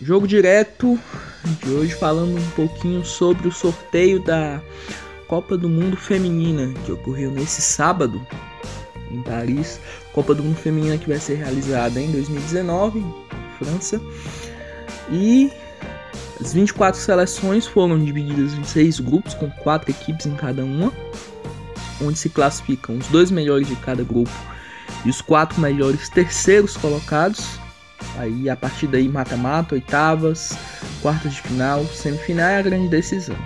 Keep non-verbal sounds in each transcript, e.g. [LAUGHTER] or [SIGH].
Jogo direto de hoje falando um pouquinho sobre o sorteio da Copa do Mundo Feminina que ocorreu nesse sábado em Paris. Copa do Mundo Feminina que vai ser realizada em 2019, em França. E as 24 seleções foram divididas em seis grupos com quatro equipes em cada uma, onde se classificam os dois melhores de cada grupo e os quatro melhores terceiros colocados. Aí a partir daí mata-mata, oitavas, quartas de final, semifinal e a grande decisão.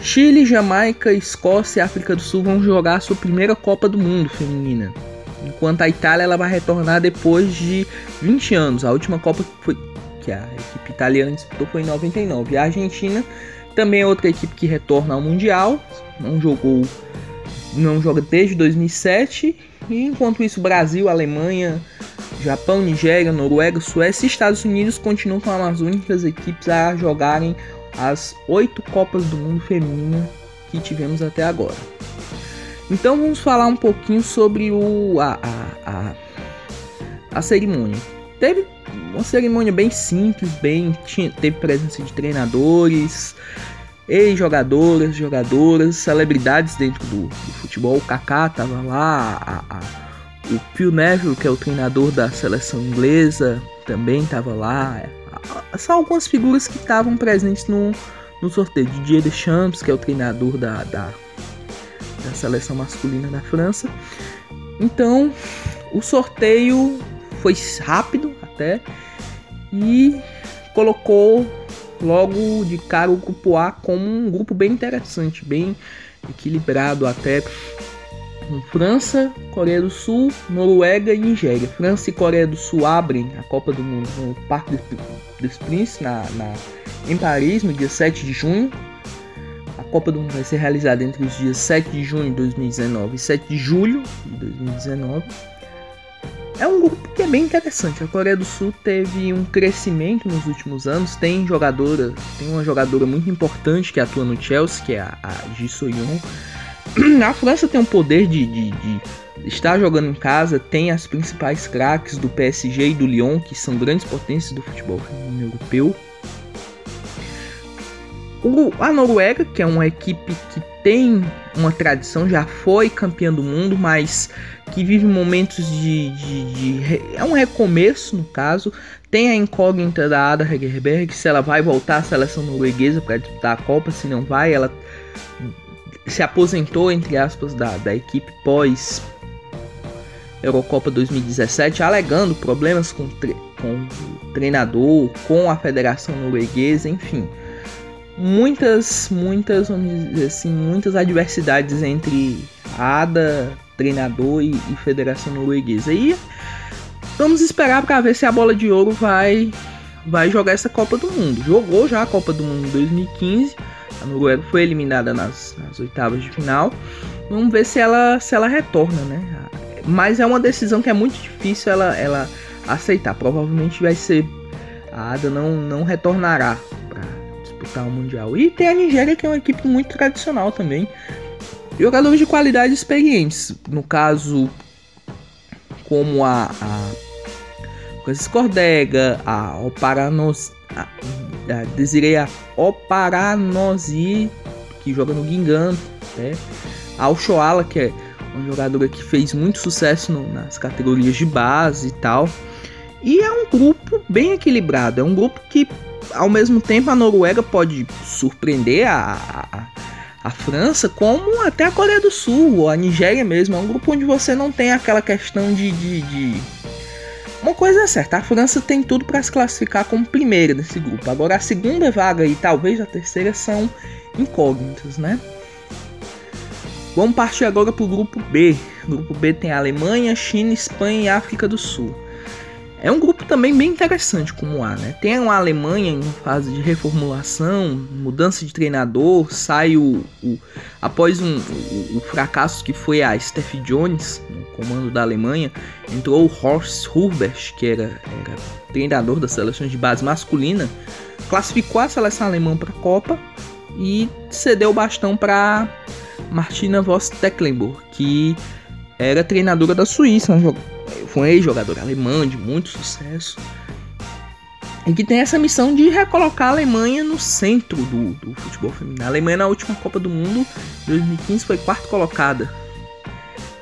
Chile, Jamaica, Escócia e África do Sul vão jogar sua primeira Copa do Mundo feminina. Enquanto a Itália ela vai retornar depois de 20 anos. A última Copa que, foi, que a equipe italiana disputou foi em 99. E a Argentina também é outra equipe que retorna ao Mundial. Não jogou, não joga desde 2007. E enquanto isso, Brasil, Alemanha, Japão, Nigéria, Noruega, Suécia e Estados Unidos continuam com as únicas equipes a jogarem as oito Copas do Mundo feminina que tivemos até agora. Então vamos falar um pouquinho sobre o, a, a, a, a cerimônia. Teve uma cerimônia bem simples, bem tinha, teve presença de treinadores, ex-jogadoras, jogadoras, celebridades dentro do, do futebol. O Kaká tava lá, a, a, o Phil Neville, que é o treinador da seleção inglesa, também tava lá são algumas figuras que estavam presentes no, no sorteio. Didier Deschamps, que é o treinador da, da, da seleção masculina da França. Então, o sorteio foi rápido até e colocou logo de cara o grupo A como um grupo bem interessante, bem equilibrado até com França, Coreia do Sul, Noruega e Nigéria. França e Coreia do Sul abrem a Copa do Mundo no Parque dos Príncipes, na, na, em Paris, no dia 7 de junho. A Copa do Mundo vai ser realizada entre os dias 7 de junho de 2019 e 7 de julho de 2019. É um grupo que é bem interessante. A Coreia do Sul teve um crescimento nos últimos anos. Tem jogadora, tem uma jogadora muito importante que atua no Chelsea, que é a, a Ji So-yoon [CLEARS THROAT] a França tem um poder de, de, de, estar jogando em casa, tem as principais craques do PSG e do Lyon, que são grandes potências do futebol europeu. O, a Noruega, que é uma equipe que tem uma tradição, já foi campeã do mundo, mas que vive momentos de, de, de, É um recomeço, no caso. Tem a incógnita da Ada Hegerberg, se ela vai voltar à seleção norueguesa para disputar a Copa, se não vai, ela se aposentou, entre aspas, da, da equipe pós Eurocopa 2017, alegando problemas com, com o treinador, com a federação norueguesa, enfim. Muitas, muitas, vamos dizer assim, muitas adversidades entre ADA, treinador e, e federação norueguesa. E vamos esperar para ver se a bola de ouro vai, vai jogar essa Copa do Mundo. Jogou já a Copa do Mundo em 2015 a Noruega foi eliminada nas, nas, oitavas de final. Vamos ver se ela, se ela retorna, né? Mas é uma decisão que é muito difícil ela, ela aceitar. Provavelmente vai ser. A Ada não, não retornará para disputar o Mundial. E tem a Nigéria, que é uma equipe muito tradicional também. Jogadores de qualidade experientes. No caso, como a, a Cordega, a Oparanos, a, a Desiree Oparanosi, que joga no Gingan, né? A Oshoala, que é uma jogadora que fez muito sucesso no, nas categorias de base e tal. E é um grupo bem equilibrado, é um grupo que ao mesmo tempo a Noruega pode surpreender a, a, a França, como até a Coreia do Sul, ou a Nigéria mesmo. É um grupo onde você não tem aquela questão de, de, de uma coisa é certa, a França tem tudo para se classificar como primeira nesse grupo. Agora a segunda vaga e talvez a terceira são incógnitas, né? Vamos partir agora para o grupo B. O grupo B tem Alemanha, China, Espanha e África do Sul. É um grupo também bem interessante como há, né? Tem uma Alemanha em fase de reformulação, mudança de treinador, sai o, o após um, o, o, fracasso que foi a Steph Jones no comando da Alemanha, entrou o Horst Hubert, que era, era treinador das seleções de base masculina, classificou a seleção alemã para a Copa e cedeu o bastão para Martina Voss Tecklenburg, que era treinadora da Suíça, foi um ex-jogador alemão de muito sucesso. e que tem essa missão de recolocar a Alemanha no centro do, do futebol feminino. A Alemanha na última Copa do Mundo, 2015, foi quarto colocada.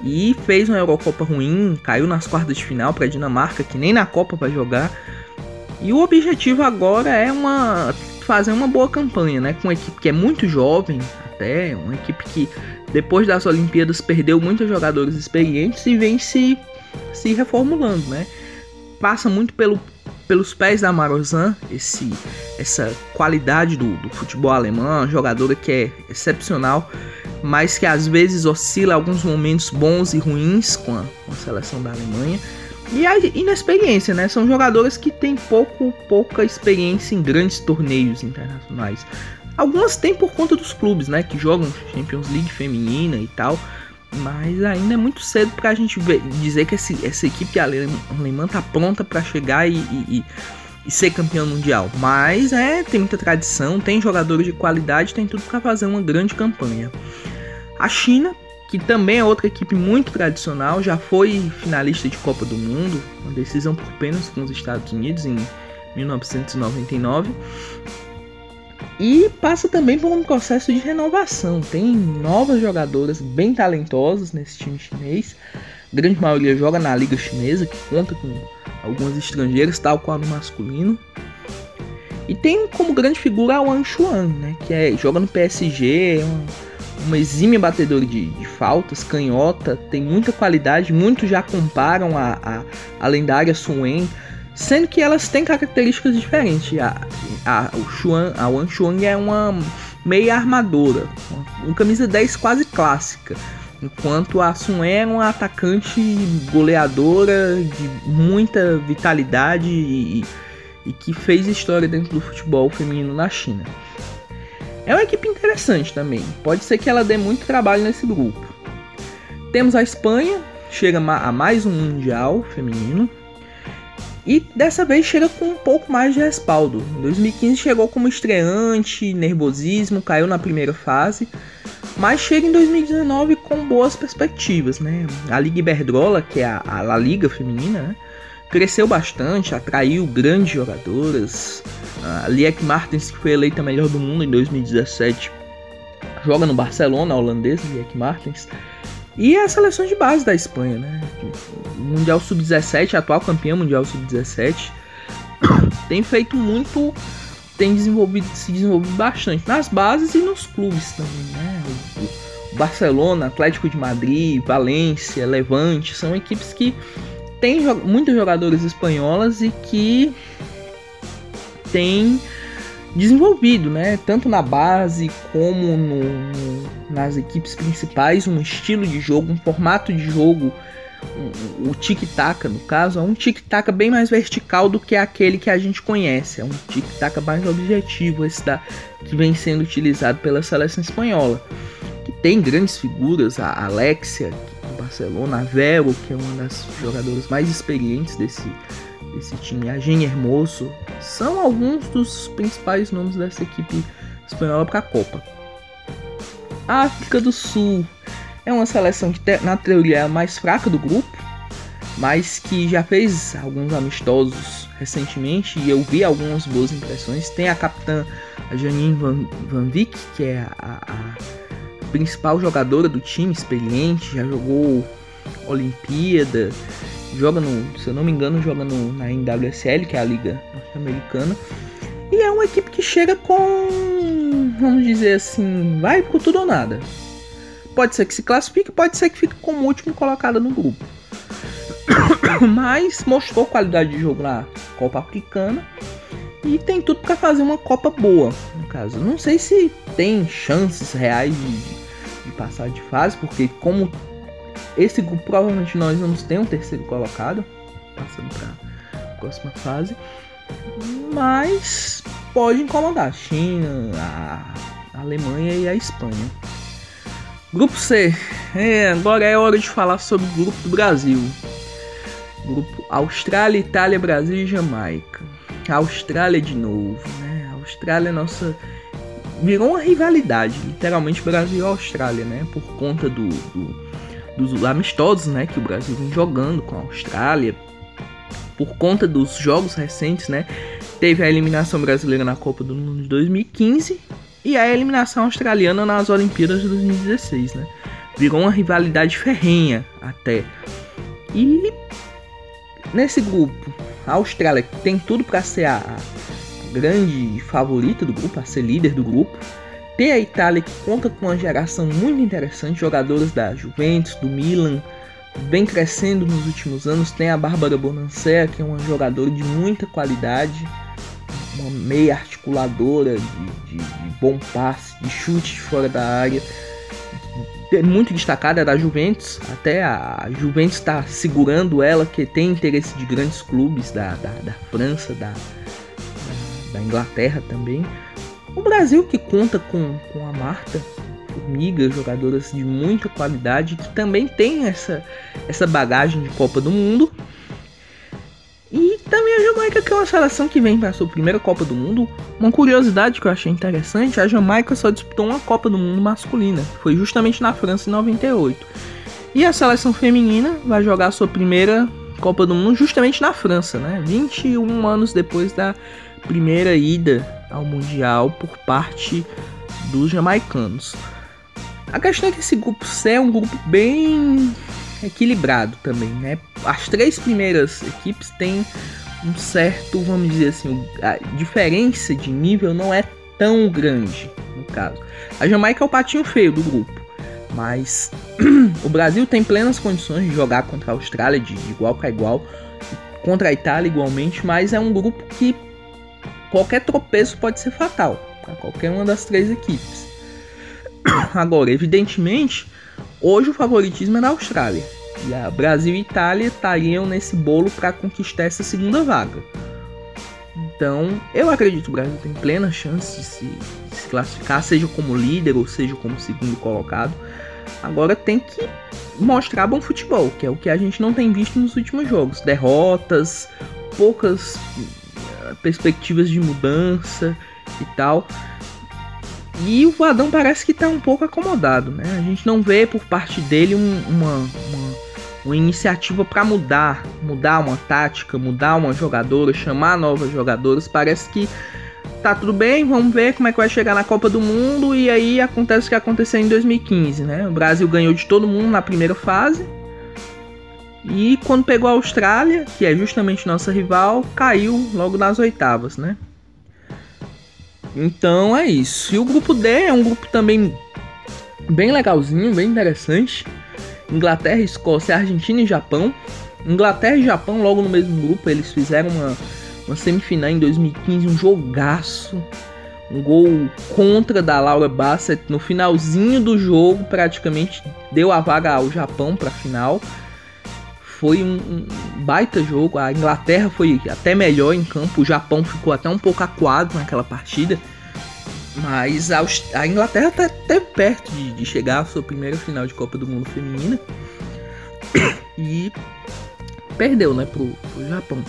E fez uma Eurocopa ruim, caiu nas quartas de final para a Dinamarca, que nem na Copa vai jogar. E o objetivo agora é uma fazer uma boa campanha, né? Com uma equipe que é muito jovem, até uma equipe que depois das Olimpíadas perdeu muitos jogadores experientes e vem se, se reformulando, né? Passa muito pelo pelos pés da Marozan, esse, essa qualidade do, do futebol alemão, jogadora que é excepcional, mas que às vezes oscila alguns momentos bons e ruins com a, com a seleção da Alemanha. E a inexperiência, né? São jogadoras que têm pouco, pouca experiência em grandes torneios internacionais. Algumas têm por conta dos clubes, né? Que jogam Champions League feminina e tal. Mas ainda é muito cedo para a gente ver, dizer que esse, essa equipe alemã tá pronta para chegar e, e, e, ser campeão mundial. Mas é, tem muita tradição, tem jogadores de qualidade, tem tudo para fazer uma grande campanha. A China, que também é outra equipe muito tradicional, já foi finalista de Copa do Mundo, uma decisão por pênalti com os Estados Unidos em 1999 e passa também por um processo de renovação. Tem novas jogadoras bem talentosas nesse time chinês. A grande maioria joga na liga chinesa, que conta com algumas estrangeiras, tal qual no masculino. E tem como grande figura o Wang Chuan, né, que é, joga no PSG, é uma, uma exímia batedora de, de, faltas, canhota, tem muita qualidade. Muitos já comparam a, a, a lendária Sun Wen sendo que elas têm características diferentes. A, a, o Xuan, a Wang Chuang é uma meia armadora, uma, camisa 10 quase clássica, enquanto a Sun é uma atacante goleadora de muita vitalidade e, e que fez história dentro do futebol feminino na China. É uma equipe interessante também, pode ser que ela dê muito trabalho nesse grupo. Temos a Espanha, chega a mais um Mundial feminino, e dessa vez chega com um pouco mais de respaldo. Em 2015 chegou como estreante, nervosismo, caiu na primeira fase, mas chega em 2019 com boas perspectivas, né? A Liga Iberdrola, que é a, La Liga feminina, né? cresceu bastante, atraiu grandes jogadoras. A Liek Martens, que foi eleita melhor do mundo em 2017, joga no Barcelona, holandesa Liek Martens. E as seleções de base da Espanha, né? Mundial Sub-17, atual campeão Mundial Sub-17, [COUGHS] tem feito muito, tem desenvolvido, se desenvolvido bastante nas bases e nos clubes também, né? Barcelona, Atlético de Madrid, Valência, Levante, são equipes que têm muitas jogadoras espanholas e que têm desenvolvido, né? Tanto na base como no, no, nas equipes principais, um estilo de jogo, um formato de jogo, um, o tic-tac, no caso, é um tic-tac bem mais vertical do que aquele que a gente conhece. É um tic-tac mais objetivo, esse da, que vem sendo utilizado pela seleção espanhola. Que tem grandes figuras, a Alexia, do Barcelona, a Vero, que é uma das jogadoras mais experientes desse, desse time, a Gene Hermoso, são alguns dos principais nomes dessa equipe espanhola para a Copa. A África do Sul é uma seleção que na teoria é a mais fraca do grupo, mas que já fez alguns amistosos recentemente e eu vi algumas boas impressões. Tem a capitã Janine Van, Van Vick, que é a, a principal jogadora do time, experiente, já jogou Olimpíada, joga no, se eu não me engano, joga no, na NWSL, que é a liga norte-americana. E é uma equipe que chega com, vamos dizer assim, vai por tudo ou nada. Pode ser que se classifique, pode ser que fique como último colocada no grupo. [COUGHS] Mas mostrou qualidade de jogo na Copa Africana e tem tudo para fazer uma Copa boa, no caso. Não sei se tem chances reais de, de passar de fase, porque como esse grupo provavelmente nós vamos ter um terceiro colocado, passando para a próxima fase. Mas pode incomodar a China, a Alemanha e a Espanha. Grupo C. É, agora é hora de falar sobre o grupo do Brasil. Grupo Austrália, Itália, Brasil e Jamaica. A Austrália de novo, né? A Austrália é nossa virou uma rivalidade, literalmente Brasil e Austrália, né? Por conta do, do dos amistosos né, que o Brasil vem jogando com a Austrália, por conta dos jogos recentes, né? teve a eliminação brasileira na Copa do Mundo de 2015 e a eliminação australiana nas Olimpíadas de 2016, né? Virou uma rivalidade ferrenha até. E nesse grupo, a Austrália tem tudo para ser a grande favorita do grupo, a ser líder do grupo. Tem a Itália que conta com uma geração muito interessante, jogadores da Juventus, do Milan, vem crescendo nos últimos anos. Tem a Bárbara Bonancea, que é uma jogadora de muita qualidade, uma meia articuladora de, de, de bom passe, de chute fora da área. Muito destacada é da Juventus, até a Juventus está segurando ela, que tem interesse de grandes clubes da, da, da França, da, da Inglaterra também. O Brasil que conta com, com a Marta, Formiga, jogadoras de muita qualidade, que também tem essa, essa bagagem de Copa do Mundo. E também a Jamaica, que é uma seleção que vem para a sua primeira Copa do Mundo. Uma curiosidade que eu achei interessante: a Jamaica só disputou uma Copa do Mundo masculina, foi justamente na França em 98. E a seleção feminina vai jogar sua primeira Copa do Mundo justamente na França, né? 21 anos depois da primeira ida ao Mundial por parte dos jamaicanos. A questão é que esse grupo C é um grupo bem equilibrado também, né? As três primeiras equipes têm um certo, vamos dizer assim, a diferença de nível não é tão grande, no caso. A Jamaica é o patinho feio do grupo, mas [CLEARS THROAT] o Brasil tem plenas condições de jogar contra a Austrália de, igual para igual, contra a Itália igualmente, mas é um grupo que qualquer tropeço pode ser fatal para qualquer uma das três equipes. [COUGHS] Agora, evidentemente, hoje o favoritismo é da Austrália. E a Brasil e Itália estariam nesse bolo para conquistar essa segunda vaga. Então, eu acredito que o Brasil tem plena chance de se, de se classificar, seja como líder ou seja como segundo colocado. Agora tem que mostrar bom futebol, que é o que a gente não tem visto nos últimos jogos. Derrotas, poucas perspectivas de mudança e tal. E o Vadão parece que está um pouco acomodado, né? A gente não vê por parte dele um, uma, uma, uma, iniciativa para mudar, mudar uma tática, mudar uma jogadora, chamar novas jogadoras. Parece que tá tudo bem, vamos ver como é que vai chegar na Copa do Mundo e aí acontece o que aconteceu em 2015, né? O Brasil ganhou de todo mundo na primeira fase. E quando pegou a Austrália, que é justamente nossa rival, caiu logo nas oitavas, né? Então é isso. E o grupo D é um grupo também bem legalzinho, bem interessante. Inglaterra, Escócia, Argentina e Japão. Inglaterra e Japão logo no mesmo grupo, eles fizeram uma, uma semifinal em 2015, um jogaço. Um gol contra da Laura Bassett no finalzinho do jogo, praticamente deu a vaga ao Japão para a final. Foi um, um, baita jogo. A Inglaterra foi até melhor em campo. O Japão ficou até um pouco acuado naquela partida. Mas a, a Inglaterra tá até perto de, de, chegar à sua primeira final de Copa do Mundo feminina. [COUGHS] E perdeu, né, pro, pro Japão.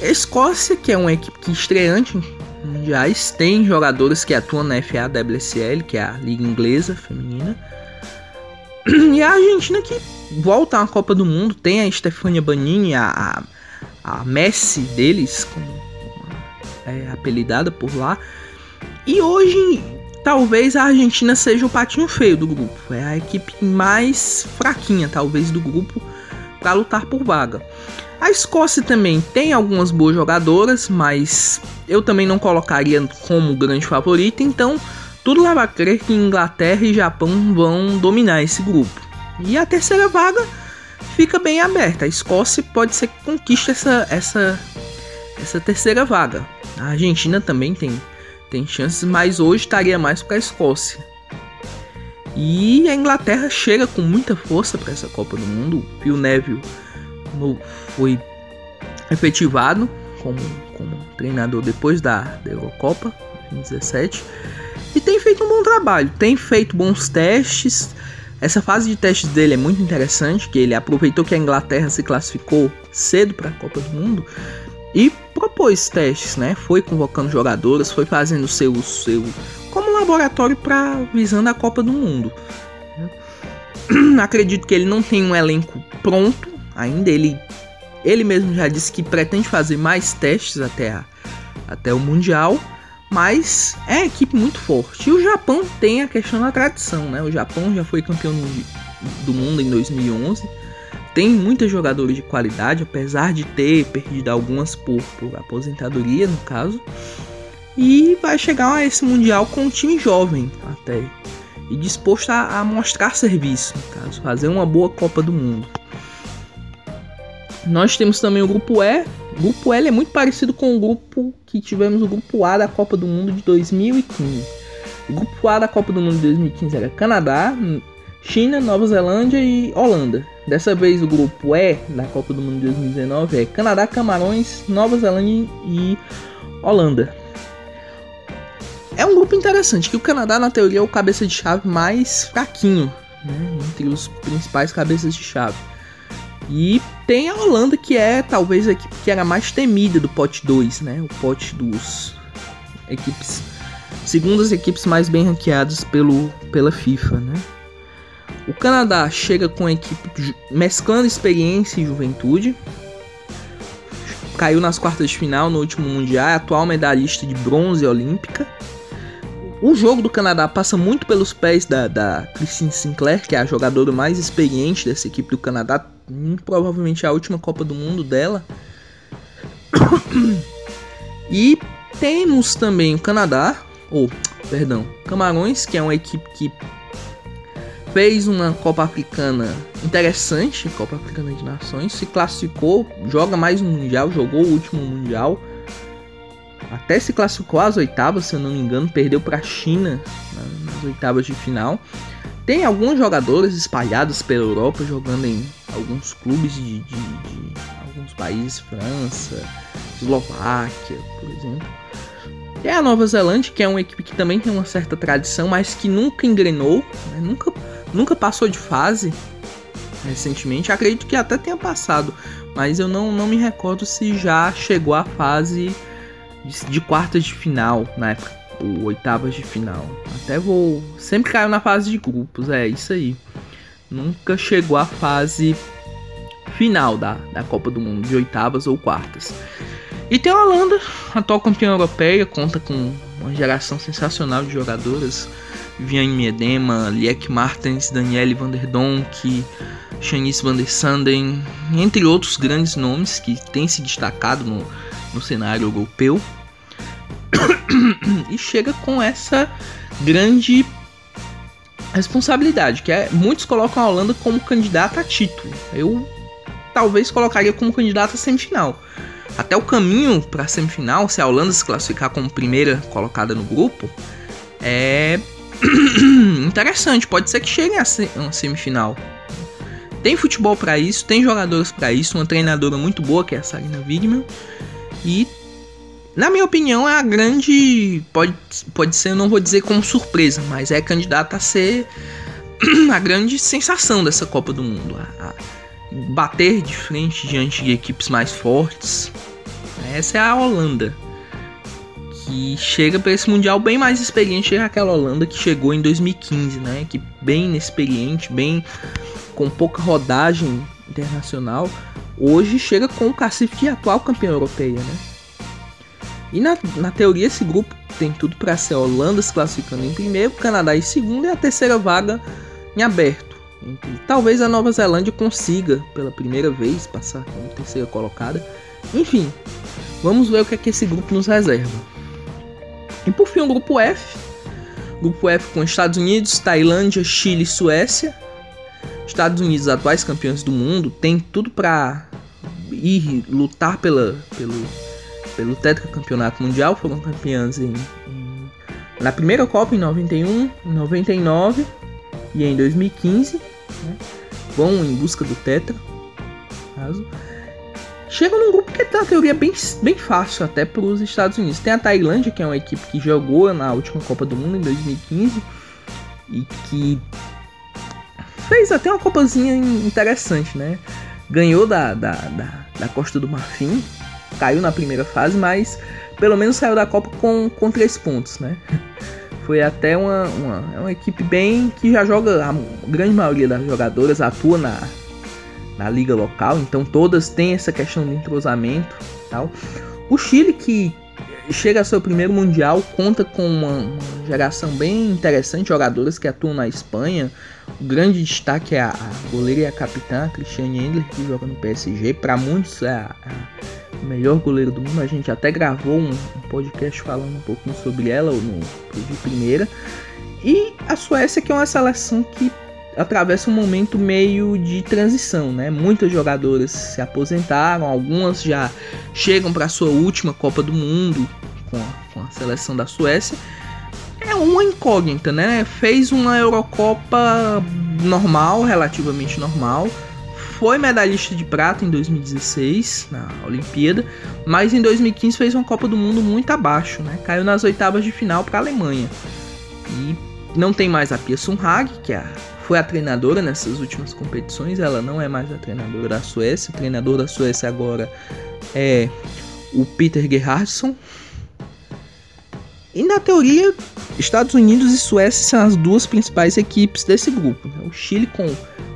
A Escócia, que é uma equipe que estreante mundiais, tem jogadores que atuam na FA WSL, que é a Liga Inglesa Feminina. E a Argentina que volta à Copa do Mundo, tem a Stefania Banini, a, a, Messi deles, como é apelidada por lá. E hoje, talvez a Argentina seja o patinho feio do grupo. É a equipe mais fraquinha, talvez, do grupo para lutar por vaga. A Escócia também tem algumas boas jogadoras, mas eu também não colocaria como grande favorita, então tudo leva a crer que Inglaterra e Japão vão dominar esse grupo. E a terceira vaga fica bem aberta. A Escócia pode ser que conquiste essa, essa, essa terceira vaga. A Argentina também tem, tem chances, mas hoje estaria mais para a Escócia. E a Inglaterra chega com muita força para essa Copa do Mundo. O Phil Neville foi efetivado como, como treinador depois da, da Eurocopa 2017 e tem feito um bom trabalho, tem feito bons testes. Essa fase de testes dele é muito interessante, que ele aproveitou que a Inglaterra se classificou cedo para a Copa do Mundo e propôs testes, né? Foi convocando jogadoras, foi fazendo seu seu como laboratório para visando a Copa do Mundo. [CLEARS THROAT] Acredito que ele não tem um elenco pronto ainda, ele ele mesmo já disse que pretende fazer mais testes até a, até o Mundial, mas é uma equipe muito forte. E o Japão tem a questão da tradição, né? O Japão já foi campeão do mundo em 2011. Tem muitos jogadores de qualidade, apesar de ter perdido algumas por, por aposentadoria, no caso. E vai chegar a esse Mundial com um time jovem até. E disposto a, a mostrar serviço, no caso, fazer uma boa Copa do Mundo. Nós temos também o grupo E. O grupo L é muito parecido com o grupo que tivemos o grupo A da Copa do Mundo de 2015. O grupo A da Copa do Mundo de 2015 era Canadá, China, Nova Zelândia e Holanda. Dessa vez o grupo E da Copa do Mundo de 2019 é Canadá, Camarões, Nova Zelândia e Holanda. É um grupo interessante, que o Canadá na teoria é o cabeça de chave mais fraquinho, né, entre os principais cabeças de chave. E tem a Holanda, que é talvez a equipe que era mais temida do pote 2, né? O pote dos equipes. Segundo as equipes mais bem ranqueadas pelo, pela FIFA, né? O Canadá chega com a equipe mesclando experiência e juventude. Caiu nas quartas de final no último Mundial, é atual medalhista de bronze olímpica. O jogo do Canadá passa muito pelos pés da, da Christine Sinclair, que é a jogadora mais experiente dessa equipe do Canadá, provavelmente a última Copa do Mundo dela. e temos também o Canadá, ou, perdão, Camarões, que é uma equipe que fez uma Copa Africana interessante, Copa Africana de Nações, se classificou, joga mais um Mundial, jogou o último Mundial, até se classificou às oitavas, se eu não me engano, perdeu para a China nas oitavas de final. Tem alguns jogadores espalhados pela Europa jogando em alguns clubes de, de, de alguns países, França, Eslováquia, por exemplo. E a Nova Zelândia, que é uma equipe que também tem uma certa tradição, mas que nunca engrenou, né? nunca, nunca passou de fase recentemente. Acredito que até tenha passado, mas eu não, não me recordo se já chegou à fase de, de quartas de final na época, ou oitavas de final. Até vou. Sempre caiu na fase de grupos, é isso aí nunca chegou à fase final da, da Copa do Mundo, de oitavas ou quartas. E tem a Holanda, atual campeã europeia, conta com uma geração sensacional de jogadoras. Viviane Miedema, Liek Martens, Danielle van der Donk, Shanice van der Sanden, entre outros grandes nomes que têm se destacado no, no cenário europeu. [COUGHS] e chega com essa grande responsabilidade, que é muitos colocam a Holanda como candidata a título. Eu talvez colocaria como candidata a semifinal. Até o caminho para a semifinal, se a Holanda se classificar como primeira colocada no grupo, é [COUGHS] interessante. Pode ser que chegue a uma semifinal. Tem futebol para isso, tem jogadores para isso, uma treinadora muito boa que é a Sarina Wigman e na minha opinião, é a grande. Pode, pode ser, eu não vou dizer como surpresa, mas é candidata a ser [CLEARS THROAT] a grande sensação dessa Copa do Mundo. A, a bater de frente diante de equipes mais fortes. Essa é a Holanda. Que chega para esse Mundial bem mais experiente que aquela Holanda que chegou em 2015, né? Que bem inexperiente, bem com pouca rodagem internacional. Hoje chega com o cacife de atual campeão europeia, né? E na, na teoria, esse grupo tem tudo para ser a Holanda se classificando em primeiro, Canadá em segundo e a terceira vaga em aberto. Talvez a Nova Zelândia consiga pela primeira vez passar como terceira colocada. Enfim, vamos ver o que é que esse grupo nos reserva. E por fim, o grupo F. Grupo F com Estados Unidos, Tailândia, Chile e Suécia. Estados Unidos, atuais campeões do mundo, tem tudo para ir lutar pela, pelo pelo tetracampeonato mundial, foram campeãs em, em, na primeira Copa em 91, em 99 e em 2015. Né? Vão em busca do tetra. Caso. Chegam num grupo que é, na teoria, bem, bem fácil até para os Estados Unidos. Tem a Tailândia, que é uma equipe que jogou na última Copa do Mundo em 2015 e que fez até uma copazinha interessante, né? Ganhou da, da, da, da Costa do Marfim, caiu na primeira fase, mas pelo menos saiu da Copa com, com três pontos, né? [LAUGHS] Foi até uma, uma, é uma equipe bem que já joga, a grande maioria das jogadoras atua na, na liga local, então todas têm essa questão de entrosamento tal. O Chile que chega ao seu primeiro mundial, conta com uma, geração bem interessante, jogadores que atuam na Espanha. O grande destaque é a, a goleira e a capitã, a Cristiane Endler, que joga no PSG. Para muitos é a, a melhor goleira do mundo. A gente até gravou um, um podcast falando um pouquinho sobre ela no de primeira. E a Suécia, que é uma seleção que atravessa um momento meio de transição, né? Muitas jogadoras se aposentaram, algumas já chegam para sua última Copa do Mundo com a, com a, seleção da Suécia. É uma incógnita, né? Fez uma Eurocopa normal, relativamente normal. Foi medalhista de prata em 2016 na Olimpíada, mas em 2015 fez uma Copa do Mundo muito abaixo, né? Caiu nas oitavas de final para a Alemanha. E não tem mais a Pia Sundhage, que é a foi a treinadora nessas últimas competições. Ela não é mais a treinadora da Suécia. O treinador da Suécia agora é o Peter Gerhardsson. E na teoria, Estados Unidos e Suécia são as duas principais equipes desse grupo. Né? O Chile com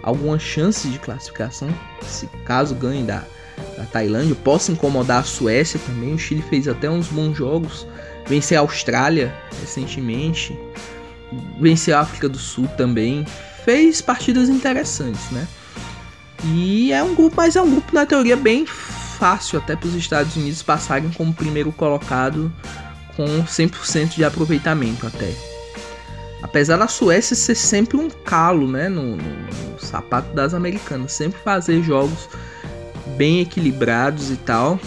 algumas chances de classificação, se caso ganhe da, da Tailândia, possa incomodar a Suécia também. O Chile fez até uns bons jogos, vencer a Austrália recentemente, vencer a África do Sul também, fez partidas interessantes, né? E é um grupo, mas é um grupo na teoria bem fácil até para os Estados Unidos passarem como primeiro colocado com 100% de aproveitamento até. Apesar da Suécia ser sempre um calo, né, no, no, no sapato das americanas, sempre fazer jogos bem equilibrados e tal.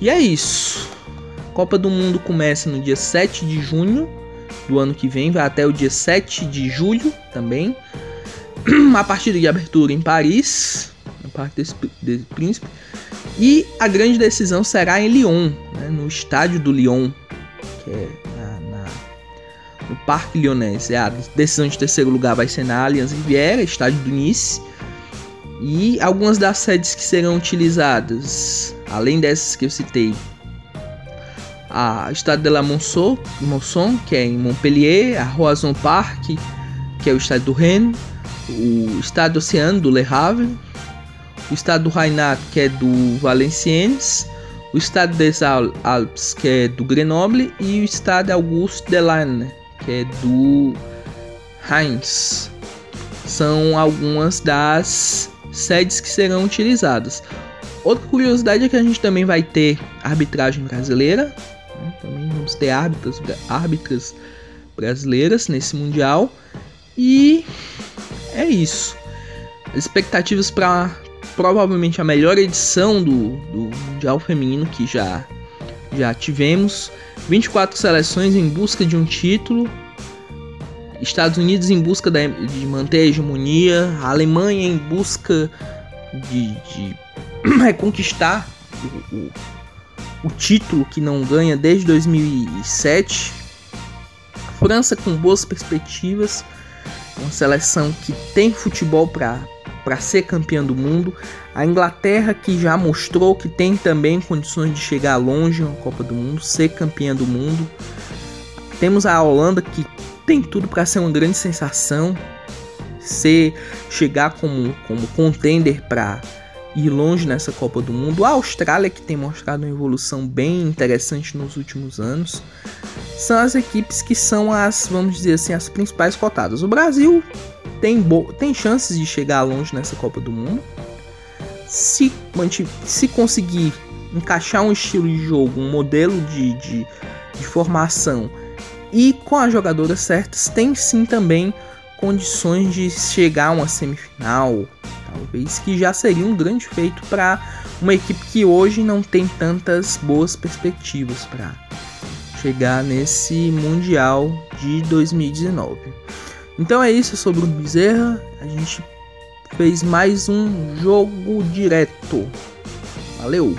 E é isso. A Copa do Mundo começa no dia 7 de junho do ano que vem, vai até o dia 7 de julho também. [CLEARS THROAT] A partida de abertura em Paris, no Parque do Príncipe. E a grande decisão será em Lyon, né, no estádio do Lyon, que é no Parque Lyonnais. É a decisão de terceiro lugar vai ser na Allianz Riviera, estádio do Nice. E algumas das sedes que serão utilizadas, além dessas que eu citei, a Estade de la Monceau, Monson, que é em Montpellier, a Roison Park, que é o estádio do Rennes, o estádio Oceano do Le Havre, o estádio do Reinat, que é do Valenciennes, o estádio des Alpes, que é do Grenoble, e o estádio Auguste Delaine, que é do Reims. São algumas das sedes que serão utilizadas. Outra curiosidade é que a gente também vai ter arbitragem brasileira, né? Também vamos ter árbitras, árbitras brasileiras nesse Mundial. E é isso. As expectativas para provavelmente a melhor edição do, do Mundial Feminino que já, já tivemos. 24 seleções em busca de um título. Estados Unidos em busca de, manter a hegemonia. A Alemanha em busca de, de [CLEARS THROAT] reconquistar o, o o título que não ganha desde 2007. França com boas perspectivas, uma seleção que tem futebol para ser campeã do mundo. A Inglaterra que já mostrou que tem também condições de chegar longe na Copa do Mundo, ser campeã do mundo. Temos a Holanda que tem tudo para ser uma grande sensação, ser chegar como como contender para ir longe nessa Copa do Mundo. A Austrália, que tem mostrado uma evolução bem interessante nos últimos anos, são as equipes que são as, vamos dizer assim, as principais cotadas. O Brasil tem, tem chances de chegar longe nessa Copa do Mundo. Se, se conseguir encaixar um estilo de jogo, um modelo de, de, de formação e com as jogadoras certas, tem sim também condições de chegar a uma semifinal, talvez, que já seria um grande feito para uma equipe que hoje não tem tantas boas perspectivas para chegar nesse Mundial de 2019. Então é isso sobre o Bezerra. A gente fez mais um jogo direto. Valeu!